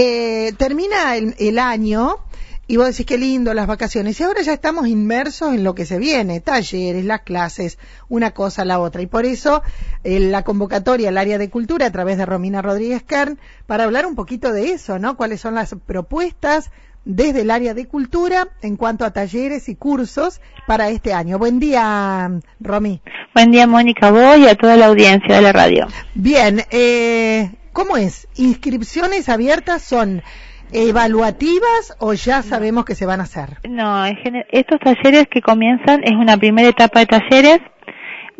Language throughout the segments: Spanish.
Eh, termina el, el año y vos decís qué lindo las vacaciones. Y ahora ya estamos inmersos en lo que se viene, talleres, las clases, una cosa a la otra. Y por eso eh, la convocatoria al área de cultura a través de Romina Rodríguez Kern para hablar un poquito de eso, ¿no? Cuáles son las propuestas desde el área de cultura en cuanto a talleres y cursos para este año. Buen día, Romy. Buen día, Mónica, vos y a toda la audiencia de la radio. Bien, eh, ¿cómo es? ¿Inscripciones abiertas son evaluativas o ya sabemos que se van a hacer? No, estos talleres que comienzan es una primera etapa de talleres.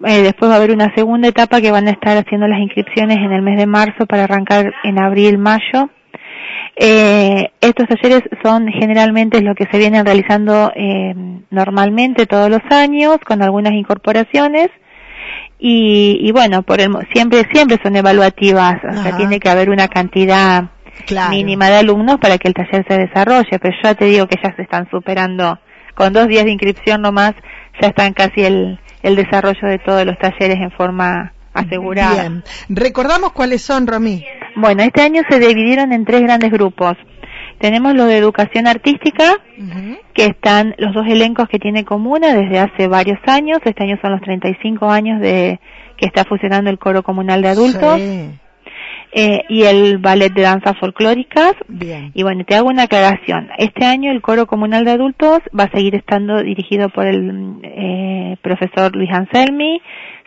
Eh, después va a haber una segunda etapa que van a estar haciendo las inscripciones en el mes de marzo para arrancar en abril, mayo. Eh, estos talleres son generalmente lo que se vienen realizando eh, normalmente todos los años con algunas incorporaciones y, y bueno, por el, siempre siempre son evaluativas, o sea, tiene que haber una cantidad mínima de alumnos para que el taller se desarrolle, pero ya te digo que ya se están superando, con dos días de inscripción nomás, ya están casi el, el desarrollo de todos los talleres en forma asegurada. Bien. Recordamos cuáles son, Romy. Bueno, este año se dividieron en tres grandes grupos. Tenemos lo de educación artística, que están los dos elencos que tiene Comuna desde hace varios años. Este año son los 35 años de que está funcionando el coro comunal de adultos. Eh, y el ballet de danza folclóricas. Bien. Y bueno, te hago una aclaración. Este año el coro comunal de adultos va a seguir estando dirigido por el eh, profesor Luis Anselmi.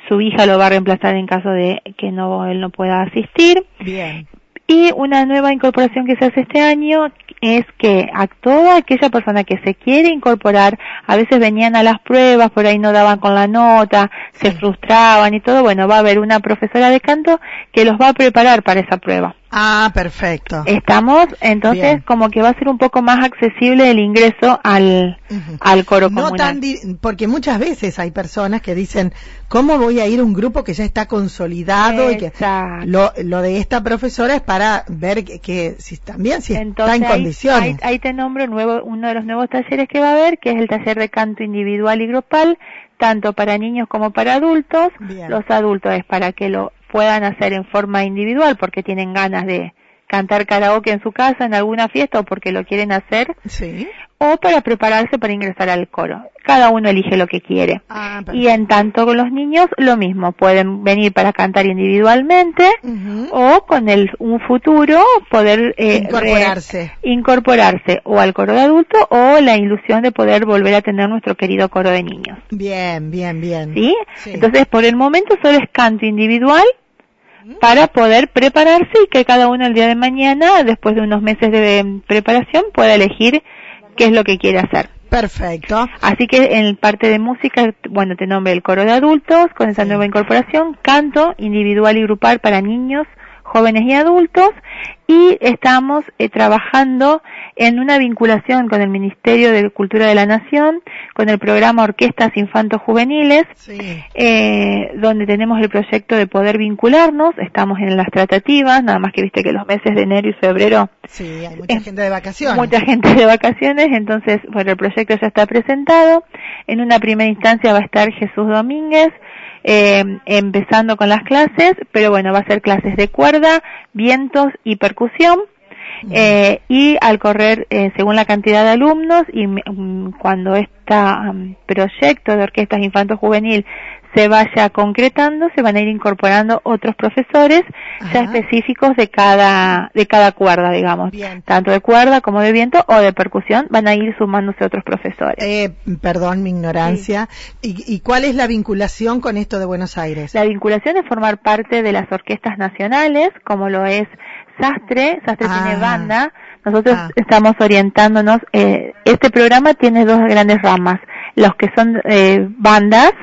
Su hija lo va a reemplazar en caso de que no él no pueda asistir. Bien. Y una nueva incorporación que se hace este año es que a toda aquella persona que se quiere incorporar, a veces venían a las pruebas, por ahí no daban con la nota, se frustraban y todo, bueno, va a haber una profesora de canto que los va a preparar para esa prueba. Ah, perfecto. Estamos, entonces, como que va a ser un poco más accesible el ingreso al, al coro no Tan porque muchas veces hay personas que dicen, ¿cómo voy a ir a un grupo que ya está consolidado? Y que lo, lo de esta profesora es para ver que, si también si está en condiciones. Ahí, te nombro nuevo, uno de los nuevos talleres que va a haber, que es el taller de canto individual y grupal, tanto para niños como para adultos. Los adultos es para que lo puedan hacer en forma individual porque tienen ganas de cantar karaoke en su casa, en alguna fiesta o porque lo quieren hacer. Sí o para prepararse para ingresar al coro. Cada uno elige lo que quiere. Ah, y en tanto con los niños, lo mismo. Pueden venir para cantar individualmente o con el, un futuro poder eh, incorporarse. incorporarse o al coro de adultos o la ilusión de poder volver a tener nuestro querido coro de niños. Bien, bien, bien. ¿Sí? Entonces, por el momento solo es canto individual para poder prepararse y que cada uno el día de mañana, después de unos meses de preparación, pueda elegir qué es lo que quiere hacer. Perfecto. Así que en parte de música, bueno, te nombre el coro de adultos con esa nueva incorporación, canto individual y grupal para niños, jóvenes y adultos y estamos eh, trabajando en una vinculación con el Ministerio de Cultura de la Nación, con el programa Orquestas Infantos Juveniles, eh, donde tenemos el proyecto de poder vincularnos, estamos en las tratativas, nada más que viste que los meses de enero y febrero... Sí, hay mucha gente de vacaciones. Mucha gente de vacaciones, entonces, bueno, el proyecto ya está presentado. En una primera instancia va a estar Jesús Domínguez, eh, empezando con las clases, pero bueno, va a ser clases de cuerda, vientos y percusión. Eh, y al correr eh, según la cantidad de alumnos y cuando este proyecto de orquestas infanto juvenil se vaya concretando, se van a ir incorporando otros profesores ya específicos de cada, de cada cuerda, digamos. Tanto de cuerda como de viento o de percusión van a ir sumándose otros profesores. Eh, perdón mi ignorancia. ¿Y, cuál es la vinculación con esto de Buenos Aires? La vinculación es formar parte de las orquestas nacionales, como lo es Sastre, Sastre tiene ah. banda, nosotros ah. estamos orientándonos, eh, este programa tiene dos grandes ramas, los que son eh, bandas,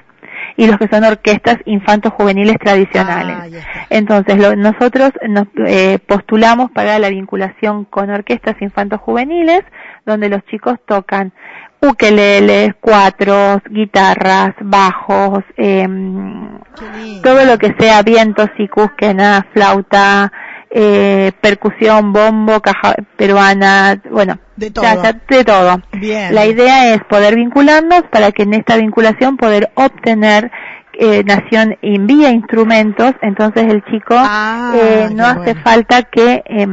y los que son orquestas infantos juveniles tradicionales. Ah, Entonces, nosotros nos eh, postulamos para la vinculación con orquestas infantos juveniles, donde los chicos tocan ukeleles, cuatros, guitarras, bajos, em, todo lo que sea vientos, y cusquena, flauta, eh, percusión, bombo, caja peruana, bueno, de todo. de todo. La idea es poder vincularnos para que en esta vinculación poder obtener eh, Nación envía instrumentos, entonces el chico ah, eh, no hace falta que eh,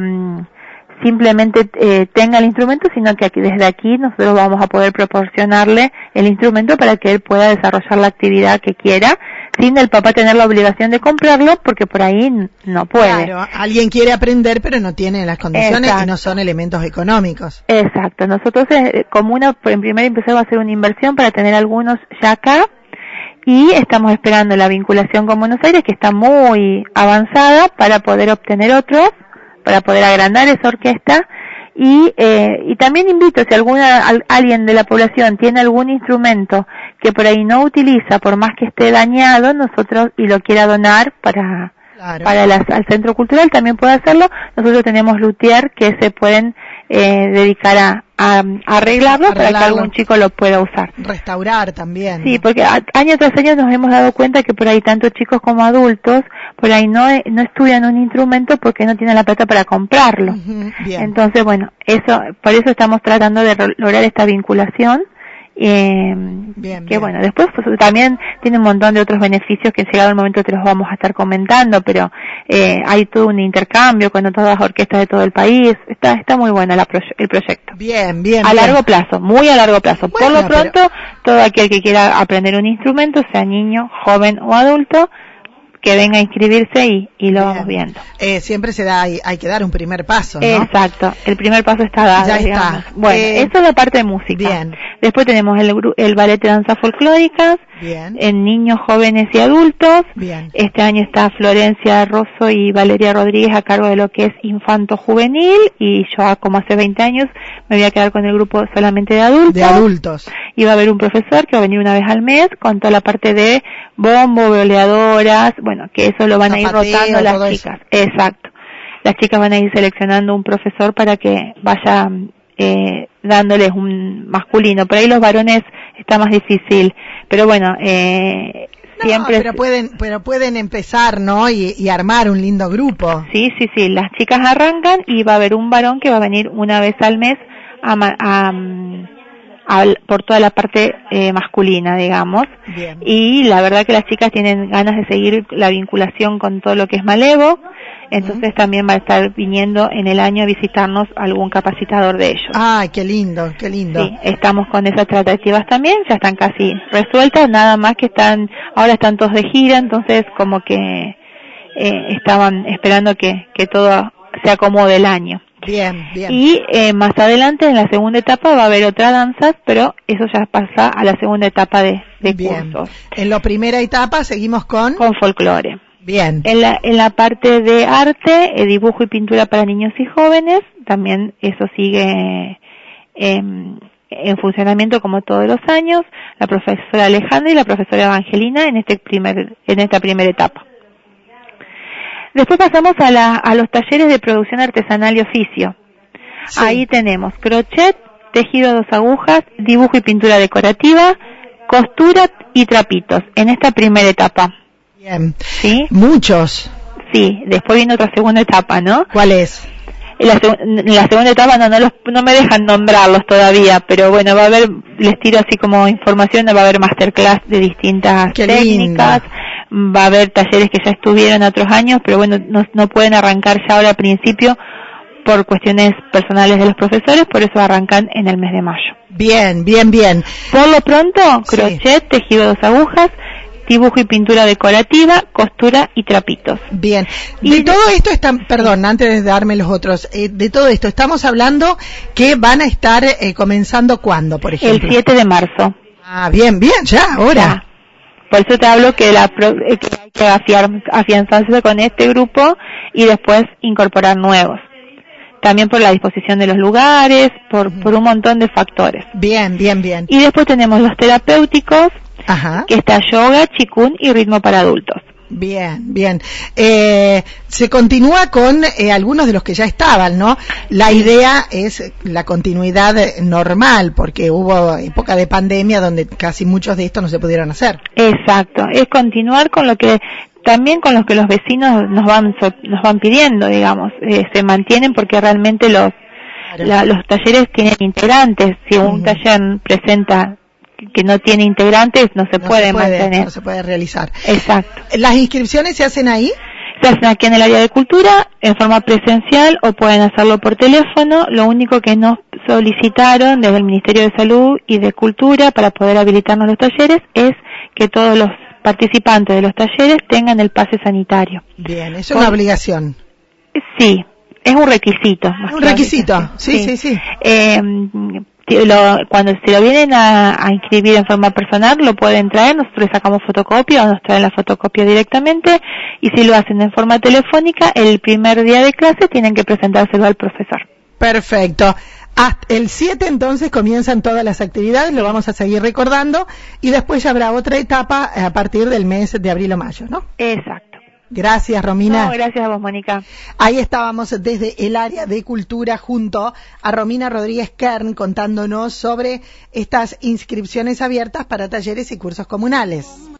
simplemente eh, tenga el instrumento, sino que aquí, desde aquí nosotros vamos a poder proporcionarle el instrumento para que él pueda desarrollar la actividad que quiera, sin el papá tener la obligación de comprarlo, porque por ahí no puede. Claro, alguien quiere aprender, pero no tiene las condiciones y no son elementos económicos. Exacto, nosotros eh, como una, en primer empezamos a hacer una inversión para tener algunos ya acá, y estamos esperando la vinculación con Buenos Aires que está muy avanzada para poder obtener otros para poder agrandar esa orquesta. Y, eh, y también invito si alguna alguien de la población tiene algún instrumento que por ahí no utiliza por más que esté dañado nosotros y lo quiera donar para para al centro cultural también puede hacerlo. Nosotros tenemos luthier que se pueden eh, dedicar a, a, arreglarlo, para que algún chico lo pueda usar. Restaurar también. Sí, porque año tras año nos hemos dado cuenta que por ahí tanto chicos como adultos por ahí no, no estudian un instrumento porque no tienen la plata para comprarlo. Entonces, bueno, eso, por eso estamos tratando de lograr esta vinculación eh, que bueno, después pues, también tiene un montón de otros beneficios que llegado el momento te los vamos a estar comentando, pero eh, hay todo un intercambio con todas las orquestas de todo el país. Está, está muy bueno el proyecto. Bien, bien. A largo plazo, muy a largo plazo. Por lo pronto, todo aquel que quiera aprender un instrumento, sea niño, joven o adulto, que venga a inscribirse y, y lo vamos viendo. Eh, siempre se da, hay, hay, que dar un primer paso, ¿no? Exacto, el primer paso está dado. Ya está. Bueno, eh, eso es la parte de música. Bien. Después tenemos el, el ballet de danza folclóricas, Bien. en niños, jóvenes y adultos. Bien. Este año está Florencia Rosso y Valeria Rodríguez a cargo de lo que es infanto juvenil y yo como hace 20 años me voy a quedar con el grupo solamente de adultos. De adultos. Y va a haber un profesor que va a venir una vez al mes con toda la parte de bombo, boleadoras, bueno, que eso lo van a ir rotando las chicas. Exacto. Las chicas van a ir seleccionando un profesor para que vaya eh, dándoles un masculino. Por ahí los varones está más difícil, pero bueno, eh, siempre. Pero pueden, pero pueden empezar, ¿no? Y, armar un lindo grupo. Sí, sí, sí. Las chicas arrancan y va a haber un varón que va a venir una vez al mes a, a, por toda la parte eh, masculina, digamos. Y la verdad que las chicas tienen ganas de seguir la vinculación con todo lo que es Malevo, entonces también va a estar viniendo en el año a visitarnos algún capacitador de ellos. Ay, qué lindo, qué lindo. Sí, estamos con esas tratativas también, ya están casi resueltas, nada más que están, ahora están todos de gira, entonces como que eh, estaban esperando que, que todo se acomode el año. Bien, bien. Y eh, más adelante, en la segunda etapa, va a haber otras danzas, pero eso ya pasa a la segunda etapa de, de bien. En la primera etapa seguimos con... Con folclore. Bien. En la, en la parte de arte, eh, dibujo y pintura para niños y jóvenes, también eso sigue em, en funcionamiento como todos los años, la profesora Alejandra y la profesora Evangelina en este primer, en esta primera etapa. Después pasamos a, la, a los talleres de producción artesanal y oficio. Ahí tenemos crochet, tejido a dos agujas, dibujo y pintura decorativa, costura y trapitos en esta primera etapa. Bien. ¿Sí? Muchos. Sí, después viene otra segunda etapa, ¿no? ¿Cuál es? En la, la, segunda etapa no, no, los, no me dejan nombrarlos todavía, pero bueno, va a haber, les tiro así como información, va a haber masterclass de distintas técnicas, va a haber talleres que ya estuvieron otros años, pero bueno, no, no pueden arrancar ya ahora al principio por cuestiones personales de los profesores, por eso arrancan en el mes de mayo. Bien, bien, bien. Por lo pronto, crochet, tejido dos agujas, dibujo y pintura decorativa, costura y trapitos. Bien. De todo esto están, perdón, antes de darme los otros, eh, de todo esto estamos hablando que van a estar eh, comenzando cuándo, por ejemplo. El 7 de marzo. Ah, bien, bien, ya, ahora. Por eso te hablo que, la, eh, que hay que afianzarse con este grupo y después incorporar nuevos. También por la disposición de los lugares, por, por un montón de factores. Bien, bien, bien. Y después tenemos los terapéuticos, Ajá. que está yoga, chikun y ritmo para adultos. Bien, bien. Eh, se continúa con eh, algunos de los que ya estaban, ¿no? La idea es la continuidad normal, porque hubo época de pandemia donde casi muchos de estos no se pudieron hacer. Exacto, es continuar con lo que también con lo que los vecinos nos van nos van pidiendo, digamos, eh, se mantienen porque realmente los los talleres tienen integrantes. Si un taller presenta que no tiene integrantes no se, puede, mantener. No se puede realizar. Exacto. ¿Las inscripciones se hacen ahí? se hacen aquí en el área de cultura en forma presencial o pueden hacerlo por teléfono. Lo único que nos solicitaron desde el Ministerio de Salud y de Cultura para poder habilitarnos los talleres es que todos los participantes de los talleres tengan el pase sanitario. Bien, es una obligación. Sí, es un requisito. Un requisito, sí, sí, sí. Eh, cuando se lo vienen a, inscribir en forma personal, lo pueden traer, nosotros sacamos fotocopia o nos traen la fotocopia directamente y si lo hacen en forma telefónica, el primer día de clase tienen que presentárselo al profesor. Perfecto. Hasta el 7 entonces comienzan todas las actividades, lo vamos a seguir recordando y después ya habrá otra etapa a partir del mes de abril o mayo, ¿no? Exacto. Gracias, Romina. No, gracias a vos, Mónica. Ahí estábamos desde el área de cultura junto a Romina Rodríguez Kern contándonos sobre estas inscripciones abiertas para talleres y cursos comunales.